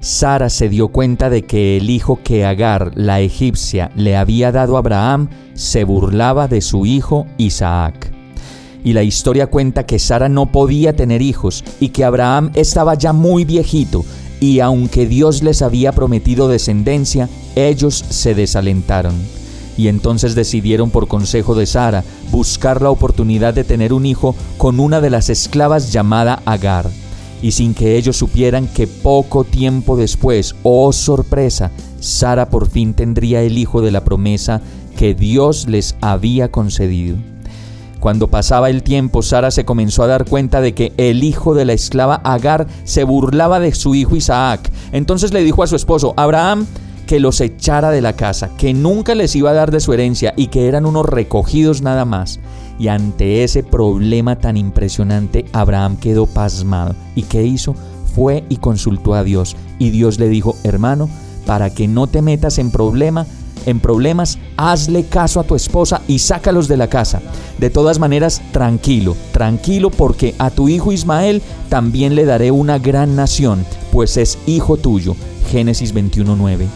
Sara se dio cuenta de que el hijo que Agar, la egipcia, le había dado a Abraham se burlaba de su hijo Isaac. Y la historia cuenta que Sara no podía tener hijos y que Abraham estaba ya muy viejito, y aunque Dios les había prometido descendencia, ellos se desalentaron. Y entonces decidieron por consejo de Sara buscar la oportunidad de tener un hijo con una de las esclavas llamada Agar y sin que ellos supieran que poco tiempo después, oh sorpresa, Sara por fin tendría el hijo de la promesa que Dios les había concedido. Cuando pasaba el tiempo, Sara se comenzó a dar cuenta de que el hijo de la esclava Agar se burlaba de su hijo Isaac. Entonces le dijo a su esposo, Abraham, que los echara de la casa, que nunca les iba a dar de su herencia y que eran unos recogidos nada más. Y ante ese problema tan impresionante, Abraham quedó pasmado. ¿Y qué hizo? Fue y consultó a Dios. Y Dios le dijo, hermano, para que no te metas en problema, en problemas, hazle caso a tu esposa y sácalos de la casa. De todas maneras, tranquilo, tranquilo porque a tu hijo Ismael también le daré una gran nación, pues es hijo tuyo. Génesis 21:9.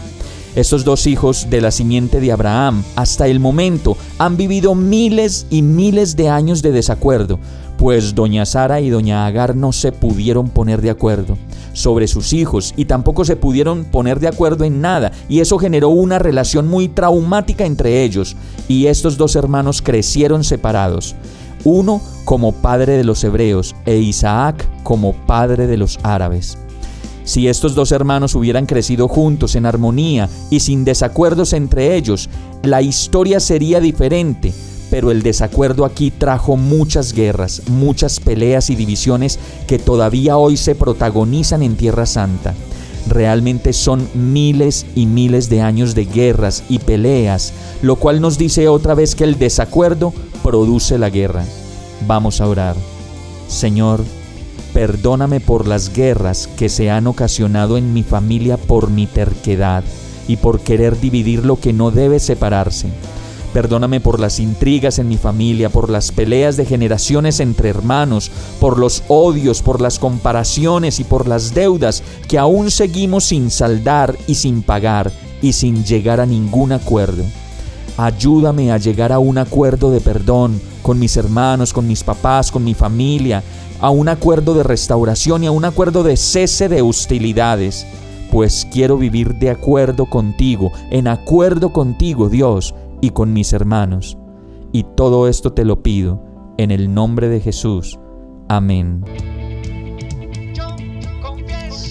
Estos dos hijos de la simiente de Abraham hasta el momento han vivido miles y miles de años de desacuerdo, pues doña Sara y doña Agar no se pudieron poner de acuerdo sobre sus hijos y tampoco se pudieron poner de acuerdo en nada y eso generó una relación muy traumática entre ellos y estos dos hermanos crecieron separados, uno como padre de los hebreos e Isaac como padre de los árabes. Si estos dos hermanos hubieran crecido juntos en armonía y sin desacuerdos entre ellos, la historia sería diferente, pero el desacuerdo aquí trajo muchas guerras, muchas peleas y divisiones que todavía hoy se protagonizan en Tierra Santa. Realmente son miles y miles de años de guerras y peleas, lo cual nos dice otra vez que el desacuerdo produce la guerra. Vamos a orar. Señor, Perdóname por las guerras que se han ocasionado en mi familia por mi terquedad y por querer dividir lo que no debe separarse. Perdóname por las intrigas en mi familia, por las peleas de generaciones entre hermanos, por los odios, por las comparaciones y por las deudas que aún seguimos sin saldar y sin pagar y sin llegar a ningún acuerdo. Ayúdame a llegar a un acuerdo de perdón con mis hermanos, con mis papás, con mi familia, a un acuerdo de restauración y a un acuerdo de cese de hostilidades, pues quiero vivir de acuerdo contigo, en acuerdo contigo, Dios, y con mis hermanos. Y todo esto te lo pido, en el nombre de Jesús. Amén.